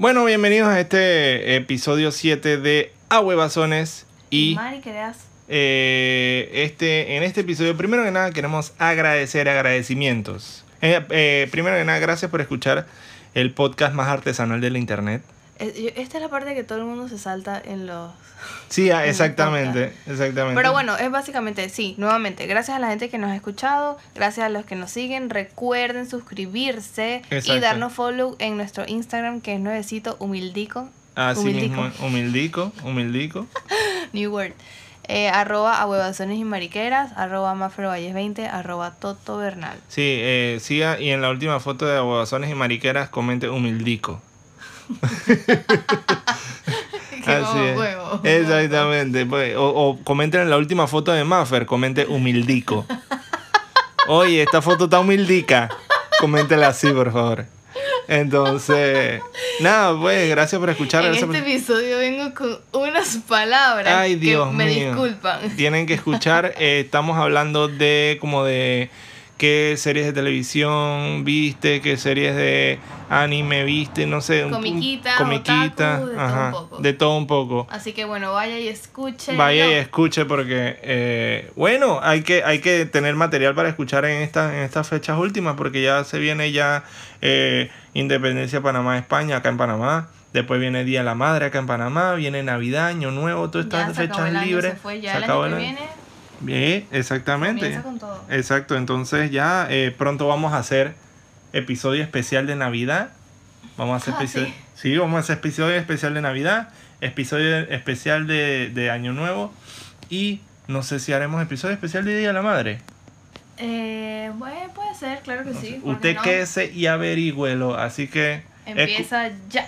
Bueno, bienvenidos a este episodio 7 de A Huevazones. Y Mari, eh, este, en este episodio, primero que nada, queremos agradecer agradecimientos. Eh, eh, primero que nada, gracias por escuchar el podcast más artesanal de la internet. Eh, Esta es la parte que todo el mundo se salta en los... Sí, ah, En exactamente, exactamente. Pero bueno, es básicamente, sí, nuevamente, gracias a la gente que nos ha escuchado, gracias a los que nos siguen, recuerden suscribirse y darnos follow en nuestro Instagram que es nuevecito, humildico, Así humildico. mismo, humildico, humildico. new word, eh, arroba a huevazones y mariqueras, arroba mafervalles 20, arroba toto bernal. Sí, eh, siga y en la última foto de Aguazones y Mariqueras comente humildico. Así es. huevo. Exactamente. pues, o, o comenten en la última foto de Maffer, comente humildico. Oye, esta foto está humildica. Coméntela así, por favor. Entonces, nada, pues, gracias por escuchar. En gracias este por- episodio vengo con unas palabras Ay, Dios que me mío. disculpan. Tienen que escuchar. eh, estamos hablando de como de qué series de televisión viste, qué series de anime viste, no sé. un- Comiquita, comiquita, otaku, de todo un poco. de todo un poco. Así que bueno, vaya y escuche. Vaya y escuche porque, eh, bueno, hay que, hay que tener material para escuchar en, esta, en estas fechas últimas porque ya se viene ya eh, Independencia Panamá-España acá en Panamá. Después viene Día de la Madre acá en Panamá, viene Navidad, Año Nuevo, todas estas fechas libres. se fue, ya Se el acabó año que el año. viene Bien, exactamente. comienza con todo. Exacto, entonces ya eh, pronto vamos a hacer episodio especial de Navidad. Vamos a hacer Ah, episodio, sí. sí, vamos a hacer episodio especial de Navidad, episodio especial de, de Año Nuevo y no sé si haremos episodio especial de Día de la Madre. Eh, bueno, puede ser, claro que sí. ¿por qué Usted no? quédese y averigüelo, así que Empieza ya.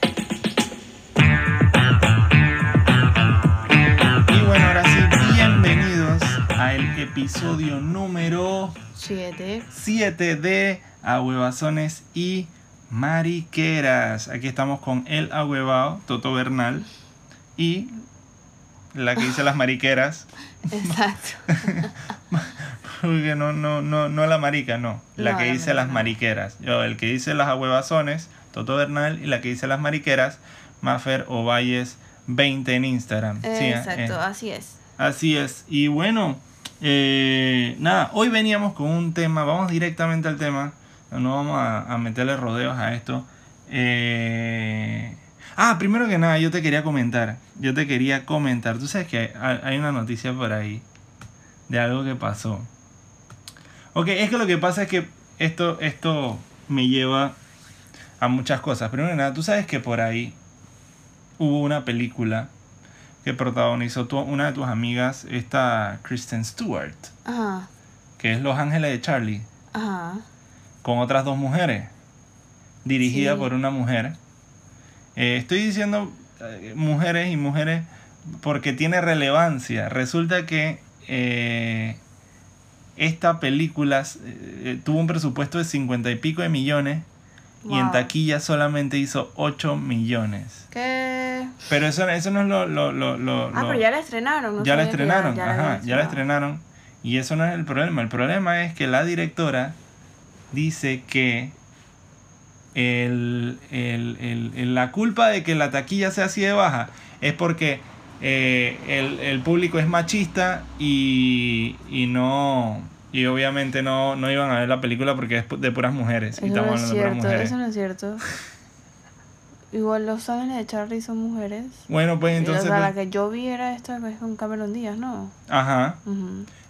y bueno, ahora sí, al episodio número Siete. 7 de Ahuevazones y Mariqueras. Aquí estamos con el ahuevao, Toto Bernal, y la que dice las mariqueras. Exacto. Porque no, no, no, no la marica, no. La No, que la dice las mariqueras. Yo, el que dice las ahuevazones, Toto Bernal, y la que dice las mariqueras, Mafer Ovalles 20 en Instagram. Sí, Exacto, eh, así es. Así es. Y bueno, eh, nada, hoy veníamos con un tema, vamos directamente al tema, no vamos a, meterle rodeos a esto. Eh, ah, primero que nada, yo te quería comentar, yo te quería comentar, tú sabes que hay, hay una noticia por ahí de algo que pasó. Ok, es que lo que pasa es que esto, esto me lleva a muchas cosas. Primero que nada, tú sabes que por ahí hubo una película que protagonizó tu- una de tus amigas, esta Kristen Stewart, Ajá. que es Los Ángeles de Charlie, Ajá. con otras dos mujeres, dirigida Sí. por una mujer. Eh, estoy diciendo eh, mujeres y mujeres porque tiene relevancia. Resulta que eh, esta película tuvo un presupuesto de 50 y pico de millones y en taquilla solamente hizo 8 millones. ¿Qué? Pero eso, eso no es lo... lo, lo, lo- Ah, pero ya la estrenaron. no ya la estrenaron, ya ajá, habían ya la estrenaron. Y eso no es el problema. El problema es que la directora dice que el, el- el- la culpa de que la taquilla sea así de baja es porque eh, el, el público es machista y, y no y obviamente no, no iban a ver la película porque es de puras mujeres. y Eso no estamos es hablando de puras cierto, mujeres. eso no es cierto. Igual los ángeles de Charlie son mujeres. Bueno, pues entonces... o sea, la que yo vi era esta que es con Cameron Díaz, ¿no? Ajá.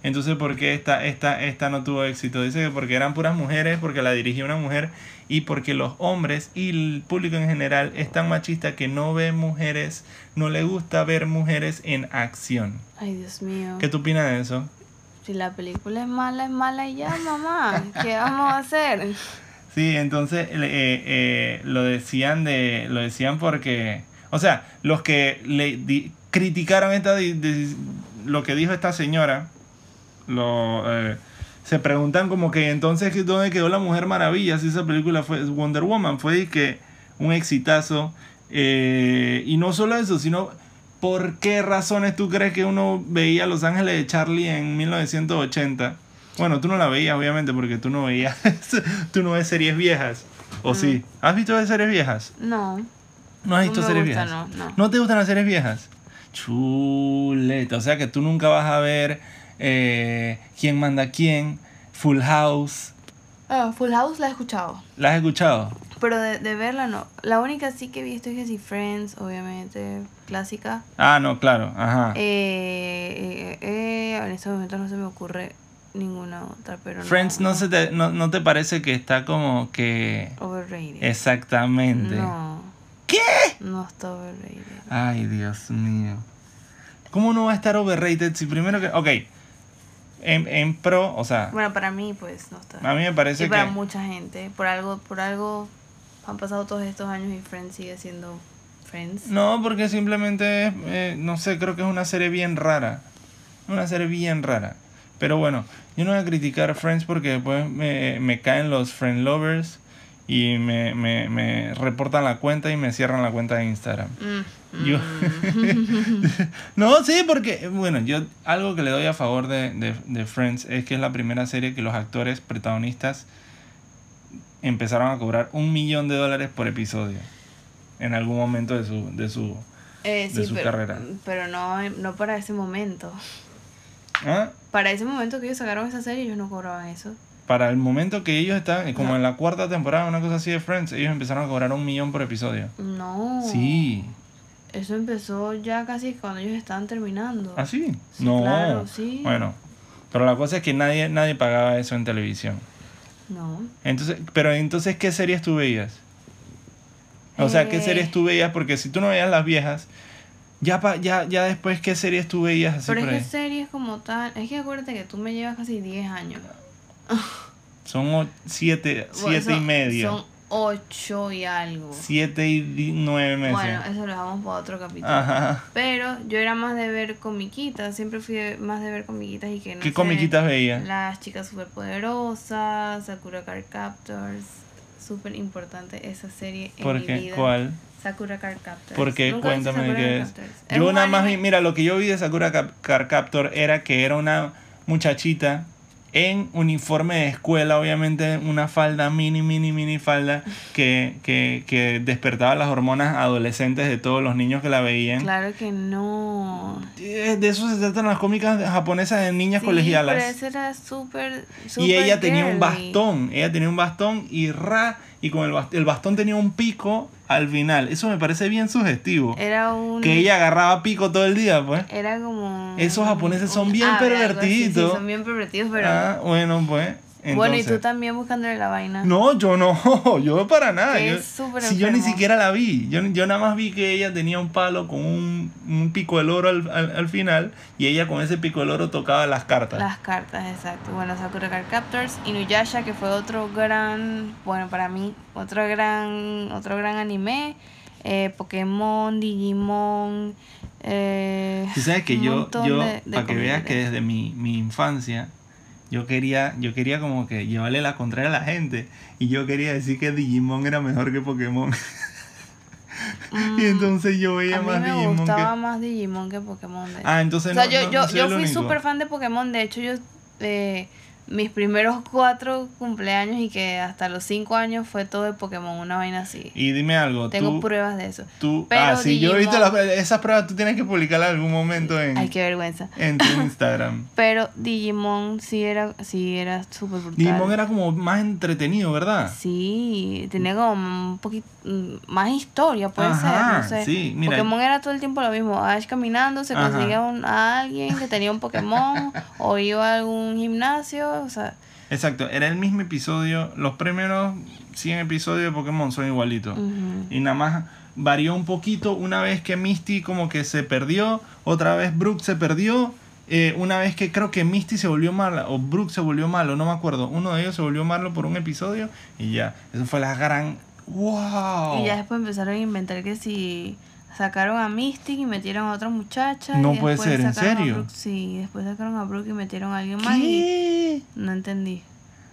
Entonces, ¿por qué esta, esta, esta no tuvo éxito? Dice que porque eran puras mujeres, porque la dirigía una mujer y porque los hombres y el público en general es tan machista que no ve mujeres, no le gusta ver mujeres en acción. Ay, Dios mío. ¿Qué tú opinas de eso? Si la película es mala, es mala y ya, mamá. ¿Qué vamos a hacer? Sí, entonces eh, eh, lo decían de, lo decían porque, o sea, los que le criticaron esta lo que dijo esta señora, lo, eh, se preguntan como que entonces dónde quedó la Mujer Maravilla si esa película fue Wonder Woman fue que un exitazo eh, y no solo eso sino por qué razones tú crees que uno veía Los Ángeles de Charlie en 1980 bueno tú no la veías obviamente porque tú no veías tú no ves series viejas o sí has visto series viejas No. ¿No has visto me series gusta, viejas? No, no. te gustan las series viejas? Chuleta. O sea que tú nunca vas a ver eh, quién manda quién, Full House. Ah, Full House la he escuchado. ¿La has escuchado? Pero de, de verla no. La única sí que he visto es que sí, Friends, obviamente, clásica. Ah, no, claro. Ajá. Eh, eh, eh, en este momento no se me ocurre ninguna otra, pero Friends no, se te, no, no te parece que está como que... Overrated. Exactamente. No. ¿Qué? No está overrated. Ay, Dios mío. ¿Cómo no va a estar overrated si primero que... Ok. En, en pro, o sea, Bueno, para mí, pues, no está. a mí me parece y para que... mucha gente. Por algo, por algo han pasado todos estos años y Friends sigue siendo Friends. No, porque simplemente, es, eh, no sé, creo que es una serie bien rara. Una serie bien rara. Pero bueno, yo no voy a criticar a Friends porque después me, me caen los Friend Lovers y me, me, me reportan la cuenta y me cierran la cuenta de Instagram. Mm, Yo- mm. no, sí, porque, bueno, yo algo que le doy a favor de, de, de Friends es que es la primera serie que los actores protagonistas empezaron a cobrar un millón de dólares por episodio en algún momento de su, de su Eh, de sí, su pero, carrera. pero no, no para ese momento. ¿Ah? Para ese momento que ellos sacaron esa serie, ellos no cobraban eso. Para el momento que ellos eh, como No. en la cuarta temporada, una cosa así de Friends, ellos empezaron a cobrar un millón por episodio. No. Sí. Eso empezó ya casi cuando ellos estaban terminando. ¿Ah, sí? Sí, no. claro, sí. Bueno, pero la cosa es que nadie, nadie pagaba eso en televisión. No. Entonces, pero entonces, ¿qué series tú veías? O sea, ¿qué Eh. series tú veías? Porque si tú no veías las viejas, ya, pa- ya, ya después, ¿qué series tú veías así Pero por es ahí? que series como tal. Es que acuérdate que tú me llevas casi 10 años. Son o- siete, Bueno, siete y medio. Son 8 y algo. Siete y di- nueve meses. Bueno, eso lo dejamos para otro capítulo. Ajá. Pero yo era más de ver comiquitas. Siempre fui más de ver comiquitas y que no ¿Qué sé, comiquitas veías? Las chicas superpoderosas, Sakura Card Captors. Súper importante esa serie en ¿Por mi qué? vida. ¿Cuál? Sakura Card Captors. ¿Por qué? ¿Nunca viste Cuéntame de qué es. Yo nada más vi, mira, lo que yo vi de Sakura Card Captor era que era una muchachita en uniforme de escuela, obviamente una falda, mini, mini, mini falda, que, que, que despertaba las hormonas adolescentes de todos los niños que la veían. Claro que no. Eh, De eso se tratan las cómicas japonesas de niñas Sí, colegialas. Pero ese era súper. Y ella tenía un bastón, ella tenía un bastón y ra, y con el bastón, el bastón tenía un pico al final. Eso me parece bien sugestivo. Era un. Que ella agarraba pico todo el día, pues. Era como. Esos japoneses son un bien así, pervertidos. Sí, son bien pervertidos, pero. Ah, bueno, pues. Bueno, y tú también buscándole la vaina. No, yo no, yo para nada. Que Yo, es súper si yo ni siquiera la vi, yo, yo nada más vi que ella tenía un palo con un, un pico del oro al, al, al final y ella con ese pico del oro tocaba las cartas. Las cartas, exacto. Bueno, Sakura Card Captors, Inuyasha, que fue otro gran, bueno, para mí, otro gran, otro gran anime. Eh, Pokémon, Digimon. Eh, Tú sabes que yo, yo de- de para que veas que desde mi, mi infancia, yo quería, yo quería como que llevarle la contraria a la gente. Y yo quería decir que Digimon era mejor que Pokémon. Mm, y entonces yo veía a mí más me Digimon gustaba que. más Digimon que Pokémon. de hecho. Ah, entonces o sea, no, yo, no- yo, no yo fui súper fan de Pokémon. De hecho, yo eh, mis primeros cuatro cumpleaños y que hasta los cinco años fue todo de Pokémon, una vaina así. Y dime algo, Tengo tú, pruebas de eso. tú Pero ah, sí, yo he visto Digimon- las- esas pruebas, tú tienes que publicarlas en algún momento en, Ay, qué vergüenza. en tu Instagram. Pero Digimon sí era, sí era súper brutal. Digimon era como más entretenido, ¿verdad? Sí, tenía como un poquito mm, más historia, puede Ajá, ser, no sé. sí, mira. Pokémon era todo el tiempo lo mismo. Ash caminando, se conseguía un- a alguien que tenía un Pokémon o iba a algún gimnasio, o sea, Exacto, era el mismo episodio. Los primeros 100 episodios de Pokémon son igualitos. Y nada más varió un poquito una vez que Misty como que se perdió, otra vez Brooke se perdió, eh, una vez que creo que Misty se volvió mala o Brooke se volvió malo, no me acuerdo. Uno de ellos se volvió malo por un episodio y ya. Eso fue la gran... ¡Wow! Y ya después empezaron a inventar que si sacaron a Mystic y metieron a otra muchacha. No y puede ser, ¿en serio? Brooke- sí, después sacaron a Brooke y metieron a alguien más y no entendí.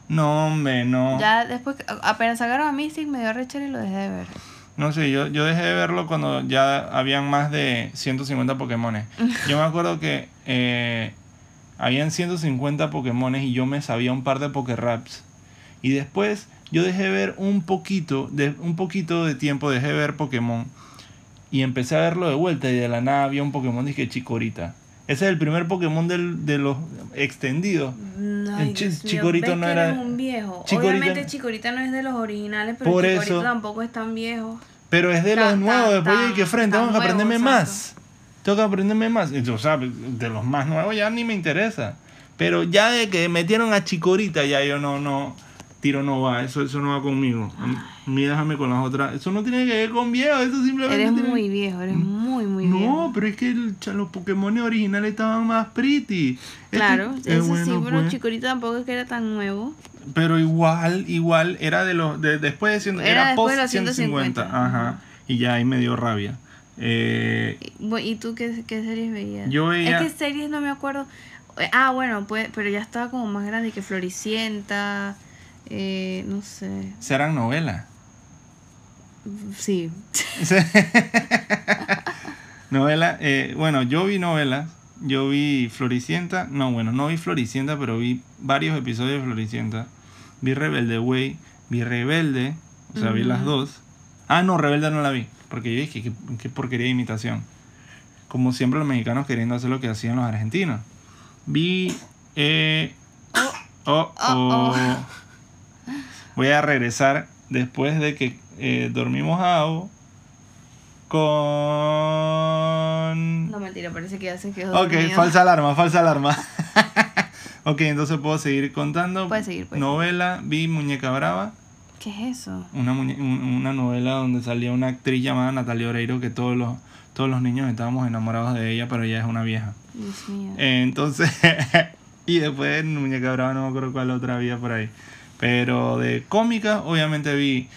No, hombre, no. Ya después, apenas sacaron a Mystic, me dio rechera y lo dejé de ver. No sé, yo, yo dejé de verlo cuando ya habían más de 150 Pokémones. Yo me acuerdo que eh, habían 150 Pokémones y yo me sabía un par de Pokéraps. Y después yo dejé de ver un poquito, de, un poquito de tiempo, dejé de ver Pokémon. Y empecé a verlo de vuelta y de la nada había un Pokémon dije Chikorita. Ese es el primer Pokémon del, de los extendidos. No, El Chi- Dios mío, Chikorito ¿ves no era- un viejo. Chikorita- Obviamente Chikorita no es de los originales, pero Por eso- tampoco es tan viejo. Pero es de Tan- los nuevos, tan- después de tan- que frente, que nuevo, aprenderme exacto. más. Tengo que aprenderme más. O sea, de los más nuevos ya ni me interesa. Pero ya de que metieron a Chikorita, ya yo no, no, tiro no va, eso, eso no va conmigo. A mí déjame con las otras. Eso no tiene que ver con viejo, eso simplemente. Eres tiene- muy viejo, eres muy, muy No, viejo. pero es que el- los Pokémon originales estaban más pretty. Este- Claro, eh, eso sí, pero pues. Chikorita tampoco es que era tan nuevo. Pero igual, igual, era de los. De, después de ciento- Era era, después post de los 150. 150, Ajá. Y ya ahí me dio rabia. Eh, Y bu- ¿Y tú qué, qué series veías? Yo veía- Es que series no me acuerdo. Eh, Ah, bueno, pues, pero ya estaba como más grande que Floricienta. Eh, no sé. serán novelas. Sí. novela, eh, bueno, yo vi novelas. Yo vi Floricienta. No, bueno, no vi Floricienta, pero vi varios episodios de Floricienta. Vi Rebelde Way. Vi Rebelde. O sea, vi las dos. Ah, no, Rebelde no la vi. Porque yo dije, qué, qué porquería de imitación. Como siempre los mexicanos queriendo hacer lo que hacían los argentinos. Vi... Eh, oh, oh. Oh, Voy a regresar después de que eh, dormimos a Ao con... No, mentira, parece que ya se quedó. Ok, dormido. falsa alarma, falsa alarma. ok, entonces puedo seguir contando. Puedes seguir, puedes Novela, vi Muñeca Brava, ¿Qué es eso? una, muñe- un- una novela donde salía una actriz llamada Natalia Oreiro que todos los, todos los niños estábamos enamorados de ella, pero ella es una vieja. Dios mío. Eh, Entonces, y después Muñeca Brava no me acuerdo cuál otra había por ahí. Pero de cómica, obviamente vi.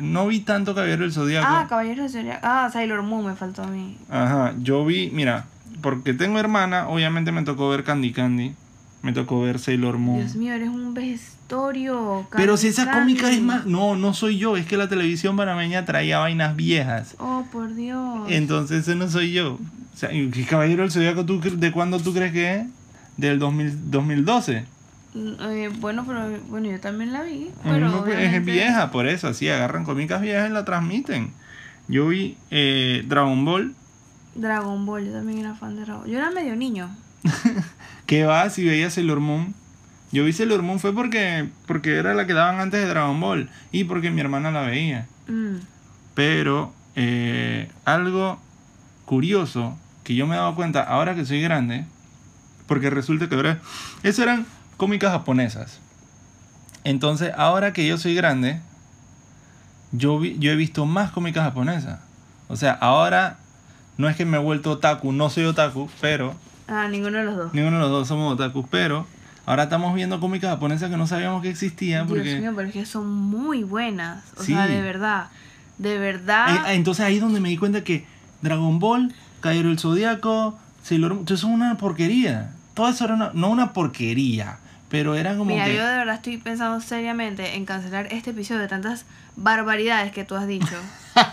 No vi tanto Caballero del Zodíaco. ah, Caballero de Zodiaco. Ah, Sailor Moon me faltó a mí. Ajá, yo vi, mira, porque tengo hermana, obviamente me tocó ver Candy Candy. Me tocó ver Sailor Moon. Dios mío, eres un vejestorio. Pero si esa Candy cómica es Candy. más. No, no soy yo, es que la televisión panameña traía vainas viejas. Oh, por Dios. Entonces ese no soy yo. O sea, ¿y qué Caballero del Zodíaco tú de cuándo tú crees que es? Del 2000 2012. Eh, bueno, pero bueno, yo también la vi. Pero no, es vieja, por eso, así agarran cómicas viejas y la transmiten. Yo vi eh, Dragon Ball, Dragon Ball, yo también era fan de Dragon Ball. Yo era medio niño. que va si veía Sailor Moon. Yo vi Sailor Moon fue porque, porque era la que daban antes de Dragon Ball y porque mi hermana la veía. Mm. Pero eh, algo curioso que yo me he dado cuenta ahora que soy grande, porque resulta que ahora, eso eran cómicas japonesas. Entonces, ahora que yo soy grande, yo, vi- yo he visto más cómicas japonesas. O sea, ahora no es que me he vuelto otaku, no soy otaku, pero Ah, ninguno de los dos. ninguno de los dos somos otaku, pero ahora estamos viendo cómicas japonesas que no sabíamos que existían porque Dios mío, pero es que son muy buenas. O Sí. sea, de verdad. De verdad. Eh, eh, Entonces ahí es donde me di cuenta que Dragon Ball, Caballero del Zodíaco, Sailor Moon, eso es una porquería. Todo eso era una, no una porquería, pero era como Mira, que... yo de verdad estoy pensando seriamente en cancelar este episodio de tantas barbaridades que tú has dicho.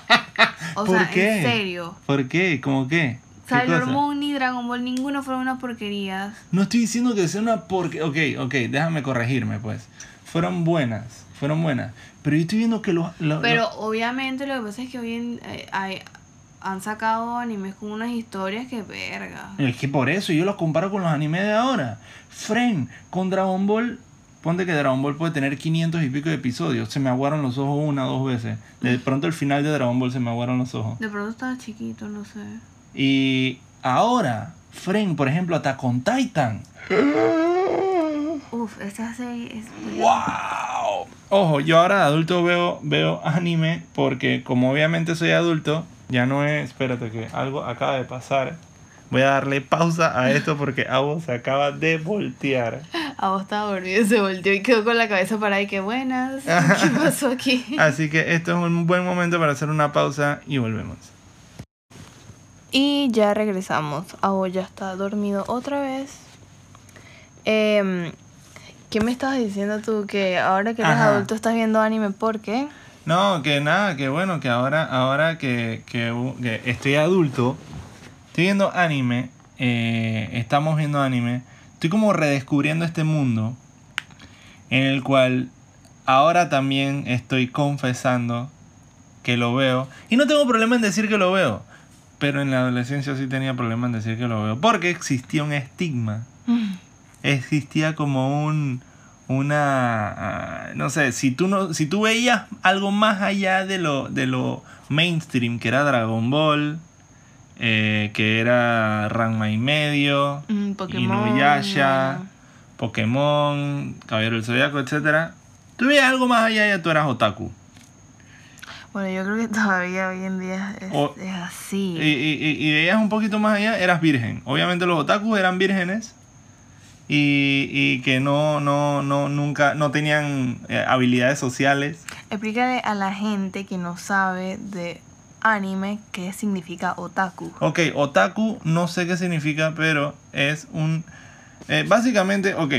O ¿Por sea, qué? en serio. ¿Por qué? ¿Cómo qué? ¿Qué Sailor? Moon ni Dragon Ball, ninguno fueron unas porquerías. No estoy diciendo que sea una porquería. Ok, ok, déjame corregirme pues. Fueron buenas, fueron buenas. Pero yo estoy viendo que los... los- Pero los- obviamente lo que pasa es que hoy en, eh, hay- han sacado animes con unas historias que verga. Es que por eso yo los comparo con los animes de ahora. Friend, con Dragon Ball, ponte que Dragon Ball puede tener 500 y pico de episodios. Se me aguaron los ojos una o dos veces. De pronto el final de Dragon Ball se me aguaron los ojos. De pronto estaba chiquito, no sé. Y ahora, Friend, por ejemplo, Attack on Titan. Uf, esta serie es... ¡Wow! Ojo, yo ahora de adulto veo, veo anime porque como obviamente soy adulto, ya no es... Espérate que algo acaba de pasar. Voy a darle pausa a esto porque Avo se acaba de voltear. A vos estaba dormido, se volteó y quedó con la cabeza para ahí. Qué buenas. ¿Qué pasó aquí? Así que esto es un buen momento para hacer una pausa y volvemos. Y ya regresamos. Avo ya está dormido otra vez. Em, ¿Qué me estabas diciendo tú? Que ahora que eres Ajá. adulto estás viendo anime, ¿por qué? No, que nada, que bueno, que ahora, ahora que, que, que estoy adulto, estoy viendo anime, eh, estamos viendo anime, estoy como redescubriendo este mundo en el cual ahora también estoy confesando que lo veo. Y no tengo problema en decir que lo veo, pero en la adolescencia sí tenía problemas en decir que lo veo. Porque existía un estigma. Existía como un una ah, no sé, si tú no si tú veías algo más allá de lo de lo mainstream que era Dragon Ball, eh, que era Ranma y medio, Mm, Pokémon. Inuyasha, bueno. Pokémon, Caballero del Zodiaco, etcétera. Tú veías algo más allá y ya tú eras otaku. Bueno, yo creo que todavía hoy en día es, O- es así. Y, y, y- y veías un poquito más allá, eras virgen. Obviamente los otakus eran vírgenes y, y que no, no, no, nunca, no tenían eh, habilidades sociales. Explícale a la gente que no sabe de anime qué significa otaku. Ok, otaku no sé qué significa, pero es un... eh, básicamente, ok,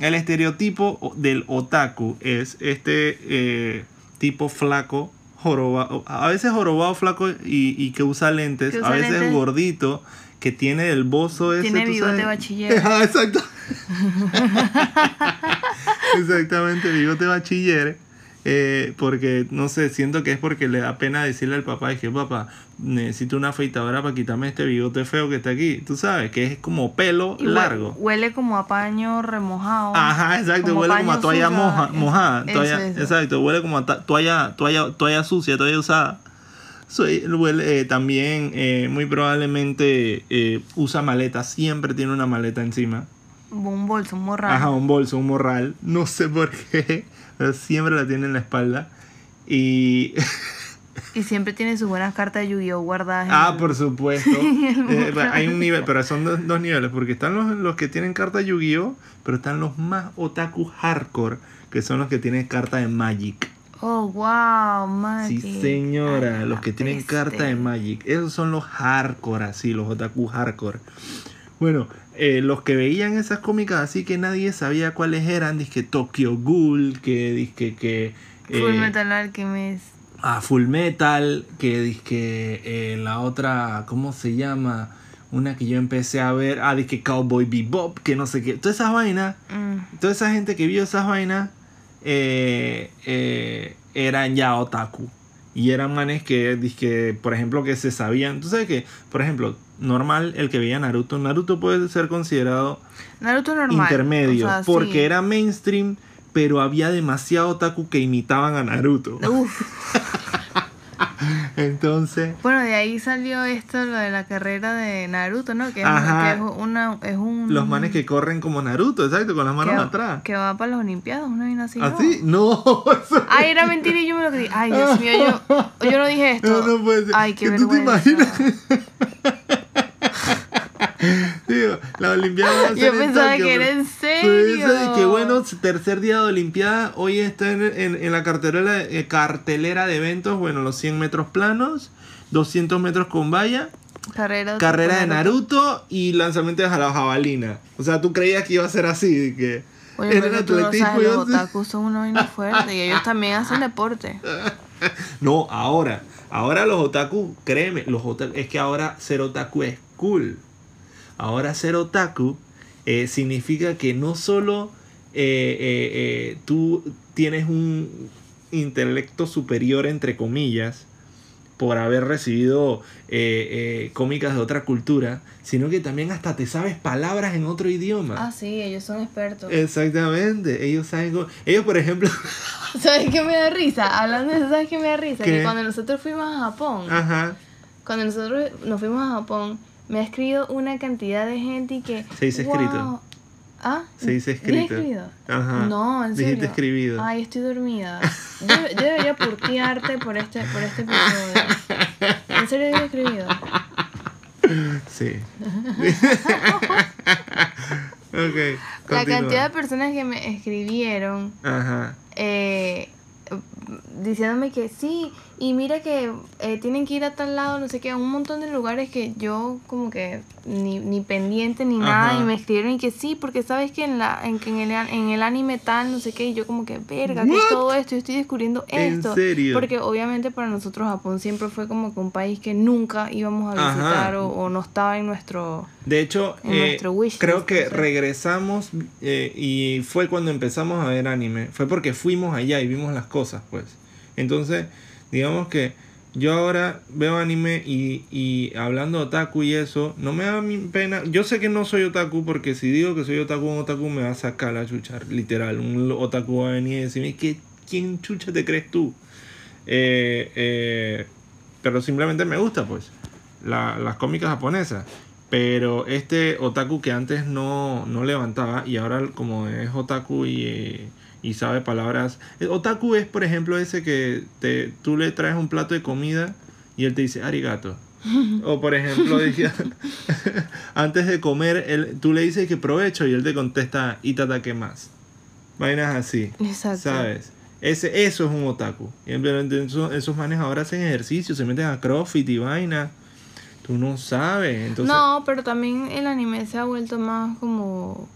el estereotipo del otaku es este eh, tipo flaco, jorobado, a veces jorobado, flaco y, y que usa lentes, Que a veces lentes. gordito, que tiene el bozo ese. Tiene ¿tú bigote bachiller. Ah, exacto. Exactamente, bigote bachiller. eh, porque, no sé, siento que es porque le da pena decirle al papá, es que papá, necesito una afeitadora para quitarme este bigote feo que está aquí. Tú sabes, que es como pelo Y largo. Huele como a paño remojado. Ajá, exacto, como huele como a toalla moja, mojada. eso, toalla- eso. Exacto, huele como a toalla, toalla, toalla sucia, toalla usada. Soy, huele, eh, también eh, muy probablemente eh, usa maleta, siempre tiene una maleta encima. Un bolso, un morral. Ajá, un bolso, un morral. No sé por qué, pero siempre la tiene en la espalda. Y. Y siempre tiene sus buenas cartas de Yu-Gi-Oh guardadas. ah, el- por supuesto. Eh, hay un nivel, pero son dos, dos niveles, porque están los, los que tienen carta Yu-Gi-Oh, pero están los más otaku hardcore, que son los que tienen carta de Magic. Oh, wow, Magic. Sí, señora, Ay, los que tienen peste. carta de Magic. Esos son los hardcore, así, los otaku hardcore. Bueno, eh, los que veían esas cómicas así que nadie sabía cuáles eran, disque Tokyo Ghoul, que disque que... eh, Full Metal Alchemist. a Full Metal, que disque eh, la otra, ¿cómo se llama? Una que yo empecé a ver, ah, disque Cowboy Bebop, que no sé qué. Todas esas vainas, Mm. toda esa gente que vio esas vainas, eh, eh, eran ya otaku. Y eran manes que, disque, por ejemplo, que se sabían. Tú sabes que, por ejemplo, normal el que veía Naruto, Naruto puede ser considerado Naruto normal. intermedio, o sea, porque sí. era mainstream, pero había demasiado otaku que imitaban a Naruto. Uf. Entonces, Bueno, de ahí salió esto, lo de la carrera de Naruto, ¿no? Que es, Ajá. que es una, es un... los manes que corren como Naruto, exacto, con las manos que, atrás. que va para las Olimpiadas, una vaina así. ¿no? ¿Así? No, eso- Ay, era mentira y yo me lo creí. Ay, Dios mío, yo, yo no dije esto. no, no puede ser. Ay, qué ¿Que ¿Tú te vergüenza. imaginas? La Olimpiada va a ser Yo en pensaba Tokio, que era en eso de que serio. bueno, tercer día de Olimpiada, hoy está en, en- en la cartelera, eh, cartelera de eventos, bueno, los 100 metros planos, 200 metros con valla, Carrera, carrera de Naruto y lanzamiento de la jabalina. O sea, tú creías que iba a ser así, que Oye, en pero el tú no atletismo sabes, iba los otakus son una vaina fuerte y ellos también hacen deporte. No, ahora, ahora los otaku, créeme, los otaku, es que ahora ser otaku es cool. Ahora ser otaku eh, significa que no solo eh, eh, tú tienes un intelecto superior, entre comillas, por haber recibido eh, eh, cómicas de otra cultura, sino que también hasta te sabes palabras en otro idioma. Ah, sí, ellos son expertos. Exactamente, ellos saben, cómo- ellos por ejemplo, ¿Sabes qué me da risa? Hablando de eso, ¿sabes qué me da risa? ¿Qué? Que cuando nosotros fuimos a Japón, ajá, cuando nosotros nos fuimos a Japón, me ha escrito una cantidad de gente y que... Se dice "Wow". escrito. ¿Ah? Se dice ¿Dije escrito. escrito? Ajá. No, en serio. Dijiste escribido. Ay, estoy dormida. Yo, yo debería purtearte por este, por este episodio. En serio dije escribido. Sí. ok. La cantidad de personas que me escribieron Ajá. eh, diciéndome que sí, y mira que eh, tienen que ir a tal lado, no sé qué, a un montón de lugares que yo como que ni, ni pendiente ni nada, y me escribieron y que sí, porque sabes que en, la, en, que en, el, en el anime tal, no sé qué, y yo como que, verga, es What? todo esto, yo estoy descubriendo ¿En esto. serio? Porque obviamente para nosotros Japón siempre fue como que un país que nunca íbamos a visitar o, o no estaba en nuestro... De hecho, En eh, nuestro creo que regresamos eh, y fue cuando empezamos a ver anime. Fue porque fuimos allá y vimos las cosas, pues. Entonces, digamos que yo ahora veo anime y, y hablando de otaku y eso, no me da pena. Yo sé que no soy otaku porque si digo que soy otaku, un otaku me va a sacar la chucha, literal. Un otaku va a venir y decirme, ¿qué, ¿quién chucha te crees tú? Eh, eh, pero simplemente me gusta, pues, la- las cómicas japonesas. Pero este otaku que antes no, no levantaba y ahora como es otaku y, eh, y sabe palabras... eh, Otaku es, por ejemplo, ese que te, tú le traes un plato de comida y él te dice arigato. O por ejemplo, decía, antes de comer, él, tú le dices que provecho y él te contesta itata más. Vainas así. Exacto. ¿Sabes? Ese, eso es un otaku. Y esos, esos manes ahora hacen ejercicio, se meten a CrossFit y vaina. Tú no sabes. Entonces, no, pero también el anime se ha vuelto más como,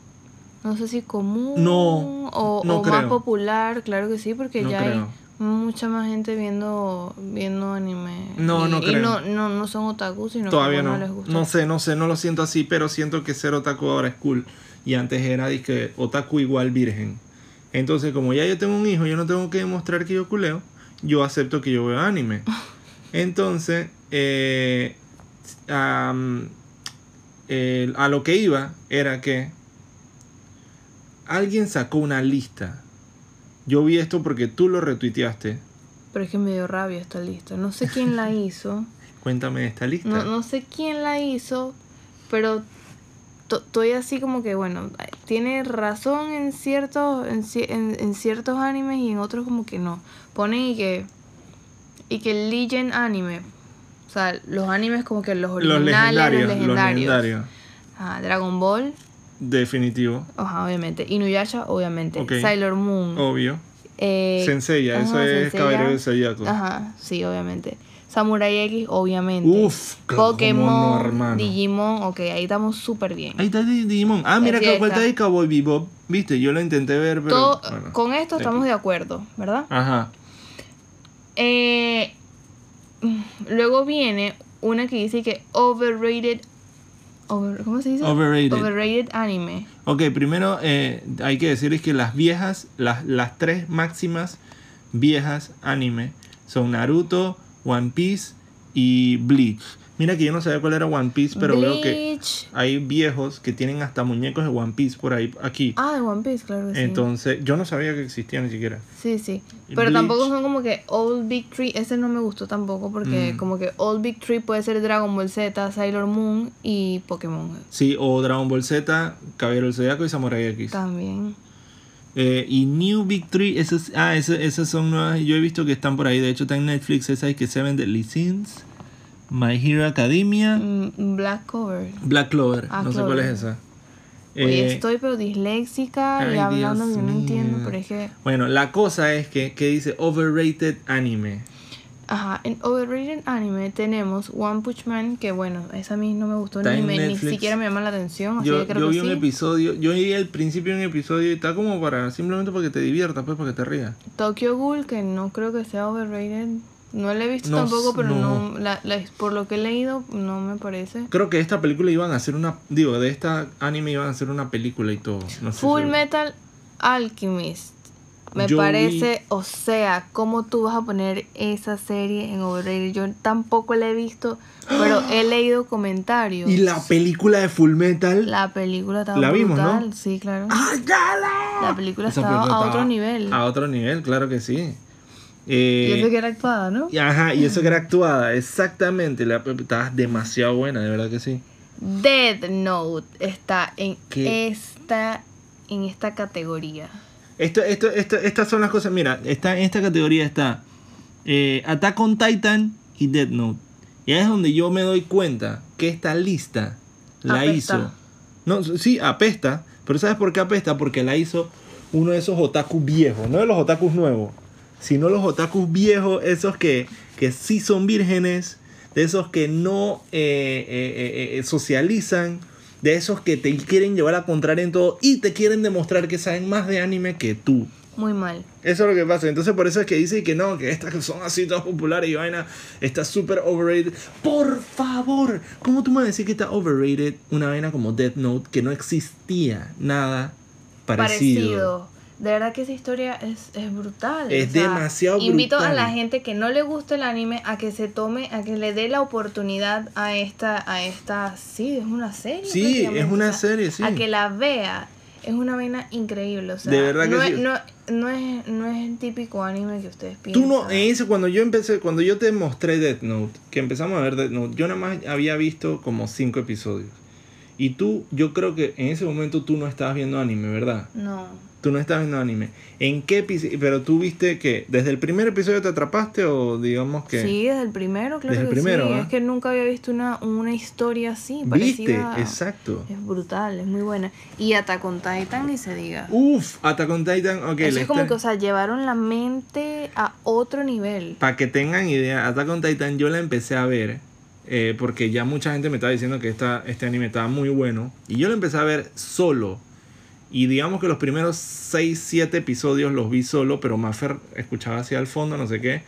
no sé si común No, o, no o más popular, claro que sí, porque No ya creo. hay mucha más gente viendo viendo anime. No, y, no y creo. no, no, no son otaku, sino todavía que no. no les gusta. No sé, no sé, no lo siento así, pero siento que ser otaku ahora es cool. Y antes era que otaku igual virgen. Entonces, como ya yo tengo un hijo, yo no tengo que demostrar que yo culeo, yo acepto que yo veo anime. Entonces, eh, el- a lo que iba era que alguien sacó una lista. Yo vi esto porque tú lo retuiteaste. Pero es que me dio rabia esta lista. No sé quién la hizo. Cuéntame esta lista. No, no sé quién la hizo, pero to- estoy así como que, bueno, tiene razón en ciertos, en, en- en ciertos animes y en otros como que no. Ponen y que, y que Legend Anime, o sea, los animes como que los los originales, legendarios, los los legendarios. legendarios. Ajá, Dragon Ball, Definitivo. ajá, obviamente. Inuyasha, obviamente. Ok. Sailor Moon. Obvio. eh, Senseiya, eso es. Caballero de Zodiaco. Ajá, sí, obviamente. Samurai X, obviamente. Uf, claro, Pokémon, no. Digimon, ok, ahí estamos súper bien. Ahí está Di- Digimon. Ah, mira que cuenta de Cowboy Bebop. Viste, yo lo intenté ver, pero. Todo- bueno. con esto estamos aquí. de acuerdo, ¿verdad? Ajá. Eh, luego viene una que dice que overrated. Over- ¿Cómo se dice? Overrated. Overrated anime. Ok, primero eh, hay que decirles que las viejas, las, las tres máximas viejas anime son Naruto, One Piece y Bleach. Mira que yo no sabía cuál era One Piece, pero veo que hay viejos que tienen hasta muñecos de One Piece por ahí, aquí. Ah, de One Piece, claro que sí. Entonces, yo no sabía que existía ni siquiera. Sí, sí. Pero Bleach. tampoco son como que All Big Three. Ese no me gustó tampoco porque Mm. como que All Big Three puede ser Dragon Ball Z, Sailor Moon y Pokémon. Sí, o Dragon Ball Z, Caballero del Zodiaco y Samurai X. También. Eh, y New Big Three, esas, ah, esas, esas son nuevas. Yo he visto que están por ahí. De hecho, está en Netflix. Esa es que Seven Deadly Sins, My Hero Academia, Mm, Black Cover. Black Clover. Ah, no sé Clover. cuál es esa. Oye, Eh, estoy pero disléxica ay, y hablando Dios que no entiendo, pero es que... Bueno, la cosa es que, que dice Overrated Anime. Ajá, en Overrated Anime tenemos One Punch Man, que bueno, esa a mí no me gustó ni, me- ni siquiera me llama la atención, así Yo, que creo yo que vi un sí. episodio, yo vi el principio de un episodio y está como para simplemente para que te diviertas, pues para que te rías. Tokyo Ghoul, que no creo que sea overrated. No la he visto No, tampoco, pero no. no, la- la- por lo que he leído, no me parece. Creo que esta película iban a hacer una, digo, de esta anime iban a hacer una película y todo. No sé Full si- Metal Alchemist. Me Yo parece, o sea, ¿cómo tú vas a poner esa serie en overrated? Yo tampoco la he visto, pero he leído comentarios. Y la película de Full Metal. La película estaba La vimos, ¿no? sí, claro. ¡Ay! La película estaba a otro nivel. A otro nivel, claro que sí. Y Eh, eso que era actuada, ¿no? y ajá, y eso que era actuada, exactamente. La, estaba demasiado buena, de verdad que sí. Dead Note está en ¿Qué? esta en esta categoría. Esto, esto, esto, estas son las cosas. Mira, está, en esta categoría está eh, Attack on Titan y Dead Note. Y ahí es donde yo me doy cuenta que esta lista la Apesta. hizo. No, sí, apesta. Pero ¿sabes por qué apesta? Porque la hizo uno de esos otakus viejos. No de los otakus nuevos. Sino los otakus viejos, esos que, que sí son vírgenes. De esos que no eh, eh, eh, socializan. De esos que te quieren llevar a contraria en todo. Y te quieren demostrar que saben más de anime que tú. Muy mal. Eso es lo que pasa. Entonces por eso es que dice que no, que estas que son así todas populares y vaina está súper overrated. Por favor, ¿cómo tú me vas a decir que está overrated una vaina como Death Note que no existía nada parecido? Parecido. De verdad que esa historia es, es brutal. Es demasiado Invito a brutal. la gente que no le gusta el anime a que se tome, a que le dé la oportunidad a esta, a esta, sí, es una serie. Sí, es una o sea, serie, sí. A que la vea. Es una vaina increíble, o sea, De verdad que no, sí. es, no, no es, no es el típico anime que ustedes piensan. Tú no, en ese, cuando yo empecé, cuando yo te mostré Death Note, que empezamos a ver Death Note, yo nada más había visto como cinco episodios. Y tú, yo creo que en ese momento tú no estabas viendo anime, ¿verdad? No, Tú no estabas viendo anime. ¿En qué episodio? Pero tú viste que desde el primer episodio te atrapaste o digamos que... sí, desde el primero, claro Desde el que primero, sí. ¿ah? Es que nunca había visto una, una historia así, ¿Viste? parecida- Exacto. Es brutal, es muy buena. Y Attack on Titan ni se diga. Uf, Attack on Titan, ok. Eso es como que, o sea, llevaron la mente a otro nivel. Para que tengan idea, Attack on Titan yo la empecé a ver eh, porque ya mucha gente me estaba diciendo que esta, este anime estaba muy bueno. Y yo lo empecé a ver solo. Y digamos que los primeros 6, 7 episodios los vi solo, pero Maffer escuchaba hacia el fondo, no sé qué.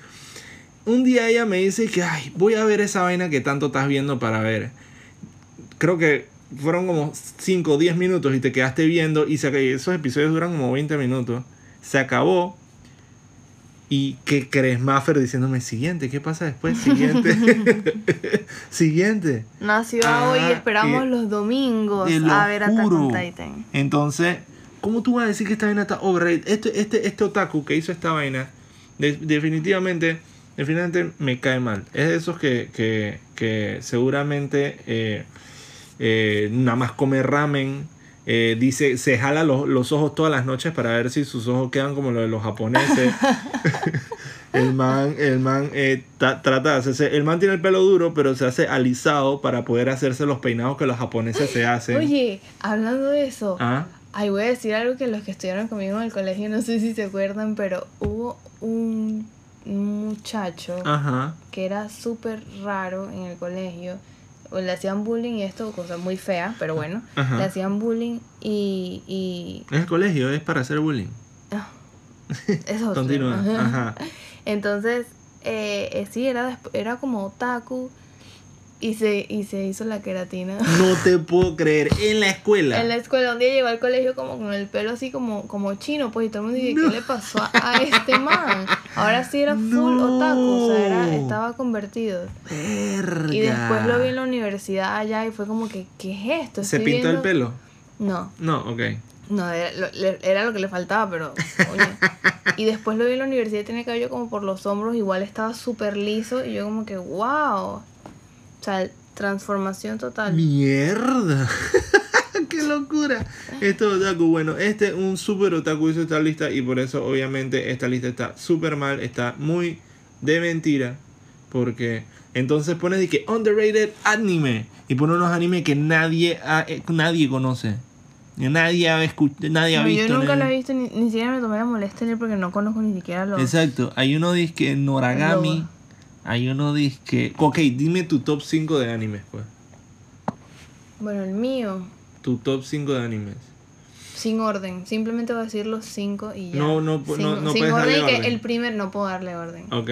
Un día ella me dice que, ay, voy a ver esa vaina que tanto estás viendo para ver. Creo que fueron como 5 o 10 minutos y te quedaste viendo y se, esos episodios duran como 20 minutos. Se acabó. ¿Y qué crees, Maffer? Diciéndome, siguiente, ¿qué pasa después? Siguiente. siguiente. Nació Ah, hoy y esperamos los domingos a ver Attack on. Titan. Entonces, ¿cómo tú vas a decir que esta vaina está overrated? Este, este, este otaku que hizo esta vaina, de- definitivamente, definitivamente me cae mal. Es de esos que, que, que seguramente eh, eh, nada más come ramen. Eh, dice, se jala los, los ojos todas las noches para ver si sus ojos quedan como los de los japoneses. el man, el man eh, ta- trata de hacerse. El man tiene el pelo duro, pero se hace alisado para poder hacerse los peinados que los japoneses se hacen. Oye, hablando de eso, Ah, ay, voy a decir algo que los que estudiaron conmigo en el colegio, no sé si se acuerdan, pero hubo un muchacho ajá. que era súper raro en el colegio. Le hacían bullying y esto, cosa muy fea, pero bueno, Ajá. le hacían bullying y... y Es el colegio, es para hacer bullying. ah, es otro Continúa. Ajá. Entonces, eh, eh, sí, era, era como otaku y se, y se hizo la queratina. No te puedo creer. En la escuela. En la escuela, un día llegó al colegio como con el pelo así como, como chino, pues, y todo el mundo dice, No. ¿qué le pasó a, a este man? Ahora sí era full No. otaku, o sea, era, estaba convertido. Verga. Y después lo vi en la universidad allá y fue como que, ¿qué es esto? ¿Se pintó el viendo-". pelo? No, No, ok. no, era lo, era lo que le faltaba, pero, oye. Y después lo vi en la universidad y tenía cabello como por los hombros, igual estaba súper liso y yo como que, wow. O sea, transformación total. Mierda. Qué locura. Esto es otaku. Bueno, este es un super otaku hizo esta lista y por eso obviamente esta lista está súper mal, está muy de mentira. Porque entonces pone de que underrated anime y pone unos animes que nadie, ha- eh, nadie conoce. Nadie ha, nadie ha No, visto. yo nunca lo he visto, ni, ni siquiera me tomé la molestia leer porque no conozco ni siquiera los... Exacto, hay uno disque Noragami, Loba. hay uno disque... Ok, dime tu top 5 de animes, pues. Bueno, el mío, Tu top 5 de animes. sin orden. Simplemente voy a decir los cinco y ya. No, no sin, no- no sin puedes darle orden y que orden. el primer no puedo darle orden. Ok.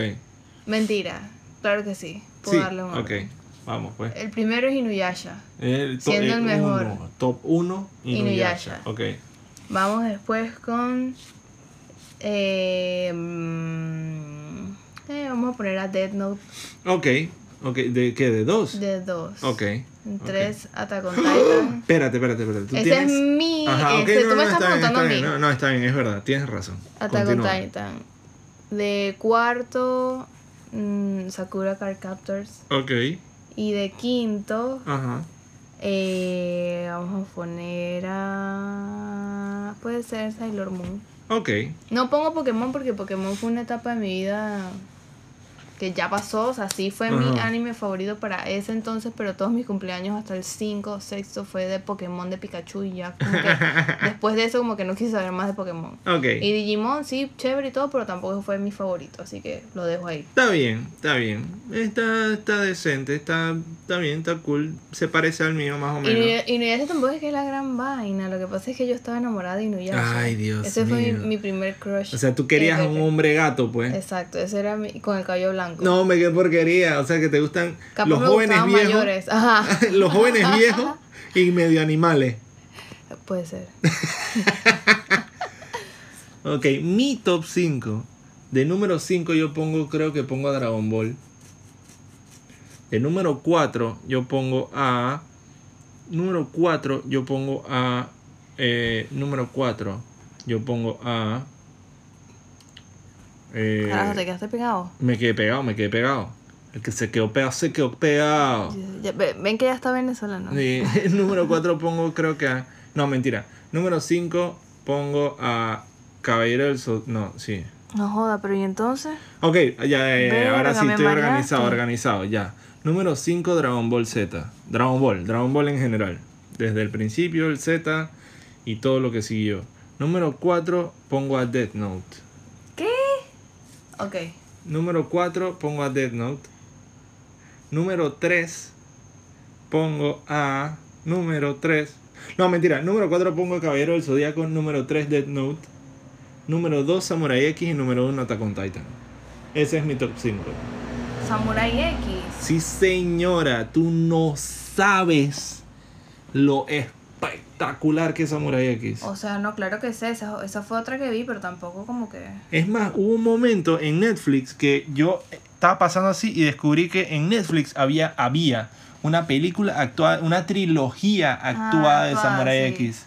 Mentira, claro que sí. Puedo Sí, darle un ok. orden. Vamos, pues. El primero es Inuyasha. El Siendo el mejor. uno, top 1, Inuyasha. Inuyasha. Ok. Vamos después con... Eh, mm, eh, vamos a poner a Dead Note Ok. Ok, ¿de qué? ¿De 2? de 2. Ok. En ok. 3, Attack on Titan. Espérate, espérate, espérate. ¿Tú Ese tienes... es mi... Ajá, este, no, tú no, me estás está bien, a mí. bien. No, no, está bien, es verdad. Tienes razón. Attack Continúa. on Titan. De cuarto, mm, Sakura Card Captors. Ok. Y de quinto, Ajá. eh, vamos a poner a... Puede ser Sailor Moon. Ok. No pongo Pokémon porque Pokémon fue una etapa de mi vida que ya pasó. O sea, sí fue mi anime favorito para ese entonces, pero todos mis cumpleaños hasta el 5 o 6 fue de Pokémon de Pikachu y ya como que después de eso como que no quise saber más de Pokémon. Ok. Y Digimon, sí, chévere y todo, pero tampoco fue mi favorito, así que lo dejo ahí. Está bien, está bien. Está, está decente, está, está bien, está cool. Se parece al mío más o Y menos. Inuya- Inuyasha tampoco es que es la gran vaina, lo que pasa es que yo estaba enamorada de Inuyasha. Ay, Dios Ese fue mi, mi primer crush. O sea, tú querías un hombre gato, pues. Exacto, ese era mi, con el cabello blanco. No, hombre, qué porquería. O sea, que te gustan Capaz los me jóvenes viejos. mayores. Ajá. los jóvenes viejos y medio animales. Puede ser. Ok, mi top 5. De número 5 yo pongo, creo que pongo a Dragon Ball. De número 4 yo pongo a... Número 4 yo pongo a... eh, número 4 yo pongo a... eh, Carajo, te quedaste pegado. me quedé pegado, me quedé pegado. El que se quedó pegado, se quedó pegado. Ya- ven que ya está venezolano. Sí, número 4 pongo creo que a... No, mentira. Número 5 pongo a Caballero del Sol... No, sí. No joda, pero ¿y entonces? Ok, ya, ahora sí estoy mareaste. organizado, organizado, ya. Número 5 Dragon Ball Z. Dragon Ball, Dragon Ball en general. Desde el principio, el Z y todo lo que siguió. Número 4 pongo a Death Note. Ok. Número 4 pongo a Death Note. Número 3 pongo a. Número 3. No, mentira. Número 4 pongo a Caballero del Zodíaco. Número 3 Death Note. Número 2 Samurai X. Y número 1 Attack on Titan. Ese es mi top 5. Samurai X. Sí, señora. Tú no sabes lo espectacular que es Samurai X. O sea, no, claro que sé. Esa, esa fue otra que vi, pero tampoco como que. Es más, hubo un momento en Netflix que yo estaba pasando así y descubrí que en Netflix había, había una película actuada, una trilogía actuada de actuada, Samurai sí. X.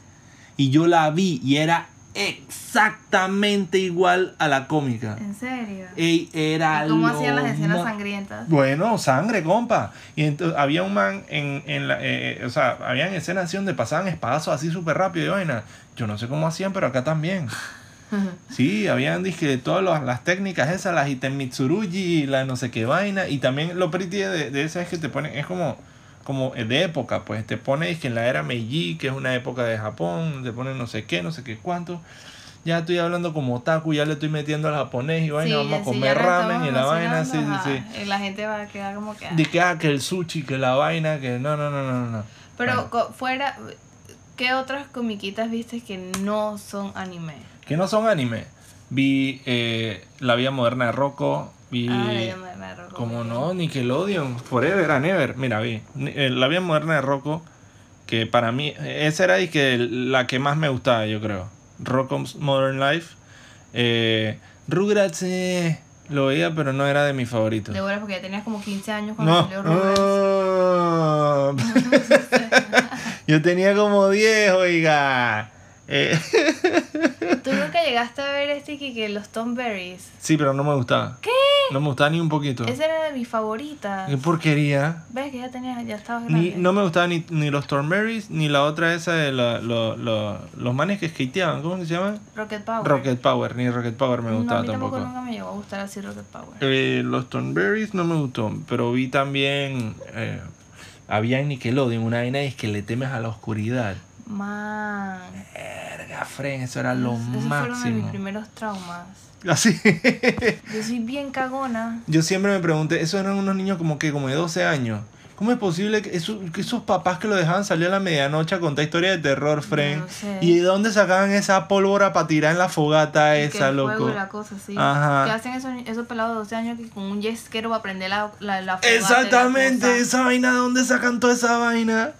Y yo la vi y era exactamente igual a la cómica. ¿En serio? Ey, era ¿Y ¿Cómo lo hacían las escenas ma- sangrientas? Bueno, sangre, compa. Y entonces había un man en, en la. eh, eh, o sea, habían escenas así donde pasaban espadazos así súper rápido y vaina. Yo no sé cómo hacían, pero acá también. Sí, habían dije todas las, las técnicas esas, las Itenmitsurugi, la no sé qué vaina. Y también lo pretty de, de esa es que te ponen, es como, como de época, pues te pone dizque, en la era Meiji, que es una época de Japón, te ponen no sé qué, no sé qué cuánto. Ya estoy hablando como otaku, ya le estoy metiendo al japonés y vaina, vamos a sí, comer nos ramen y la vaina, sí, sí, sí. Y la gente va a quedar como que. De que, ah, que el sushi, que la vaina, que no, no, no, no, no. Pero Bueno, fuera. ¿Qué otras comiquitas viste que no son anime? que no son anime. Vi eh, La Vida Moderna de Rocco, Ah, la llama de la roca. Como no, Nickelodeon, Forever and Ever. Mira, vi. Eh, La vida moderna de Rocco, que para mí, esa era y que la que más me gustaba, yo creo. Rocco's Modern Life. Eh, Rugrats, eh, lo veía, pero no era de mis favoritos. De verdad, porque ya tenías como 15 años cuando No. salió Rugrats. Ah. yo tenía como 10, oiga. Eh, Tú nunca llegaste a ver este que, los Tom Berries. sí, pero no me gustaba. ¿Qué? No me gustaba ni un poquito. Esa era de mis favoritas. Qué porquería. ¿Ves que ya tenías, ya estabas Ni, no me gustaba ni, ni los Thornberries ni la otra esa de la- lo- lo- los manes que skateaban. ¿Cómo se llaman? Rocket Power. Rocket Power. Ni Rocket Power me No, a gustaba mí tampoco, tampoco. nunca me llegó a gustar así Rocket Power. Eh, los Thornberries no me gustó. Pero vi también. eh, había en Nickelodeon una vaina es que le temes a la oscuridad. Man. Verga, Fren, eso era lo Esos fueron de mis máximo. primeros traumas. Así. Yo soy bien cagona. Yo siempre me pregunté, esos eran unos niños como que como de 12 años. ¿Cómo es posible que, eso- que esos papás que lo dejaban salir a la medianoche a contar historias de terror, Fren? no sé. ¿Y de dónde sacaban esa pólvora para tirar en la fogata Y que esa, el fuego loco? y la cosa, sí. Ajá. Que hacen esos, esos pelados de 12 años que con un yesquero para prender la, la, la fogata la Exactamente, cosa. esa vaina, ¿de dónde sacan toda esa vaina?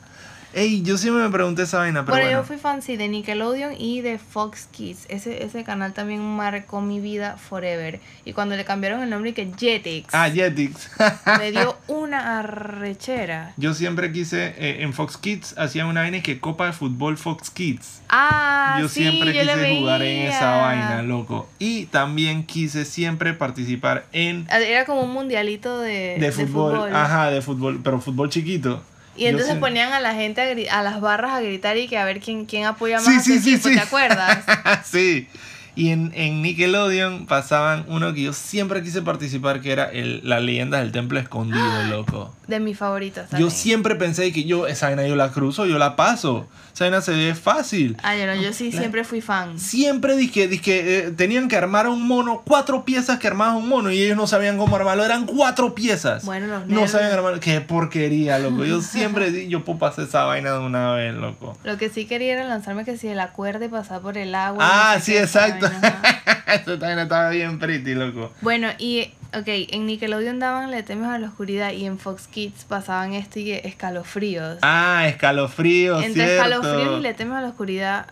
Ey, yo siempre me pregunté esa vaina, pero Bueno, bueno. yo fui fan sí, de Nickelodeon y de Fox Kids. Ese, ese canal también marcó mi vida forever. Y cuando le cambiaron el nombre que Jetix, Ah, Jetix. me dio una arrechera. yo siempre quise, eh, en Fox Kids hacían una vaina que Copa de Fútbol Fox Kids. Ah, yo sí, siempre yo quise jugar en esa vaina, loco. Y también quise siempre participar en Era como un mundialito de, de fútbol. Ajá, de fútbol, pero fútbol chiquito. Y entonces sí- ponían a la gente, a, las barras a gritar y que a ver quién, quién apoya más Sí, a su sí, sí, equipo, sí. ¿te acuerdas? sí. Y en, en Nickelodeon pasaban uno que yo siempre quise participar, que era el, la leyenda del templo escondido, loco. De mis favoritos Yo también. siempre pensé que yo, esa vaina yo la cruzo, yo la paso. Esa vaina se ve fácil. Ah, yo no, yo sí La- siempre fui fan. Siempre dije, dije eh, tenían que armar un mono, cuatro piezas que armaban un mono y ellos no sabían cómo armarlo, eran cuatro piezas. Bueno, los no nervios. sabían armarlo, qué porquería, loco. Yo siempre di, yo puedo pasar esa vaina de una vez, loco. Lo que sí quería era lanzarme que si el acuerde pasar por el agua. Ah, no sé sí, exacto. Esa vaina estaba bien pretty, loco. Bueno, y, ok, en Nickelodeon daban Le temes a la oscuridad y en Fox Kids pasaban esto y escalofríos. Ah, escalofrío, Entre cierto. escalofríos y Le temes a la oscuridad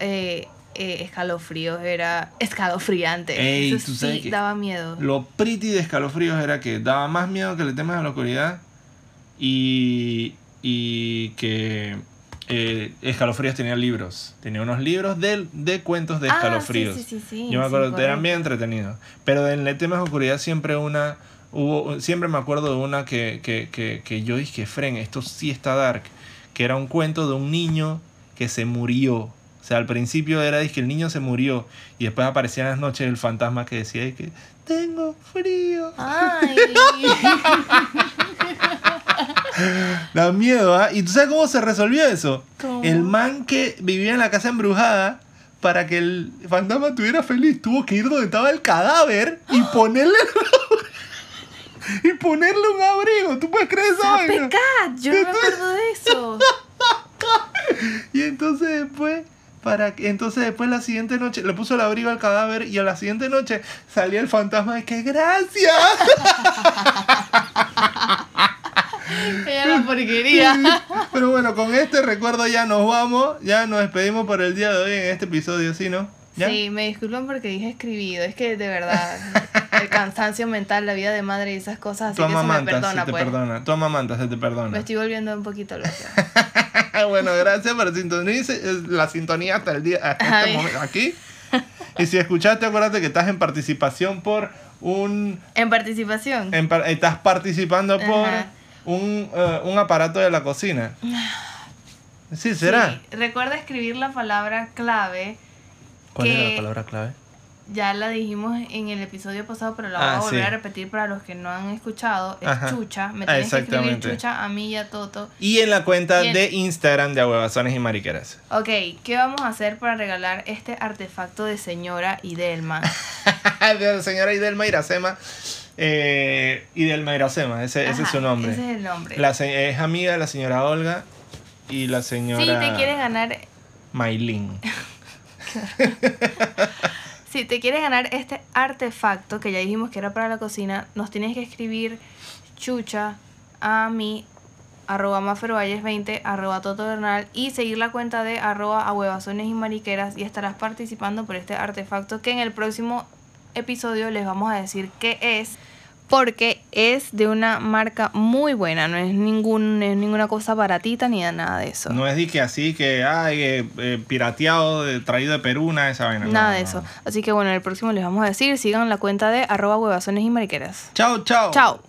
eh, eh, escalofríos era escalofriante. Ey, Eso tú sí daba miedo. Lo pretty de escalofríos era que daba más miedo que le temas a la oscuridad y, y que eh, escalofríos tenía libros. Tenía unos libros de, de cuentos de Ah, escalofríos. sí, sí, sí, sí, Yo me acuerdo, eran bien entretenidos. Pero en el tema de oscuridad siempre una... Hubo, siempre me acuerdo de una que, que, que, que yo dije, Fren, esto sí está dark. Que era un cuento de un niño que se murió. O sea, al principio era que el niño se murió. Y después aparecía en las noches el fantasma que decía "Es que tengo frío. Ay. Da miedo, ¿ah? ¿Y tú sabes cómo se resolvió eso? ¿Cómo? El man que vivía en la casa embrujada, para que el fantasma estuviera feliz, tuvo que ir donde estaba el cadáver y ponerle. y ponerle un abrigo. ¿Tú puedes creer esa vaina? Yo no me acuerdo de eso. Y entonces después. Para que, entonces después la siguiente noche le puso el abrigo al cadáver y a la siguiente noche salía el fantasma de que gracias. Era la porquería. Pero bueno, con este recuerdo ya nos vamos, ya nos despedimos por el día de hoy en este episodio, ¿sí, no? ¿Ya? Sí, me disculpan porque dije escribido. Es que de verdad, el cansancio mental, la vida de madre y esas cosas, así Tu que se me perdona, se te pues. perdona. Tu amamanta se te Me perdona. estoy volviendo un poquito loca. bueno, gracias por la sintonía hasta el día hasta este momento aquí. Y si escuchaste, acuérdate que estás en participación por un En participación. en par- estás participando por Ajá. Un, eh, un aparato de la cocina. Sí, será. Sí, Recuerda escribir la palabra clave. ¿Cuál era la palabra clave? Ya la dijimos en el episodio pasado, pero la voy Ah, a volver sí. a repetir para los que no han escuchado. Es Ajá. chucha. Me Ah, tienes que escribir chucha a mí y a Toto. Y en la cuenta de Instagram de Ahuevazones y Mariqueras. Ok, ¿qué vamos a hacer para regalar este artefacto de señora Idelma? de señora Idelma Iracema. Eh, Idelma Iracema, ese, ese es su nombre. Ese es el nombre. La se- es amiga de la señora Olga y la señora Si te quieres ganar, Maylin. si te quieres ganar este artefacto que ya dijimos que era para la cocina, nos tienes que escribir chucha a mí arroba mafervalles20 arroba Toto Bernal y seguir la cuenta de arroba a huevazones y mariqueras y estarás participando por este artefacto que en el próximo episodio les vamos a decir qué es porque es de una marca muy buena, no es, ningún, no es ninguna cosa baratita ni nada de eso. No es de que así que, ay, eh, eh, pirateado, traído de Perú, nada de esa vaina. Nada no, de no. eso. Así que bueno, en el próximo les vamos a decir, sigan la cuenta de arroba huevazones y mariqueras. Chao, chao. Chao.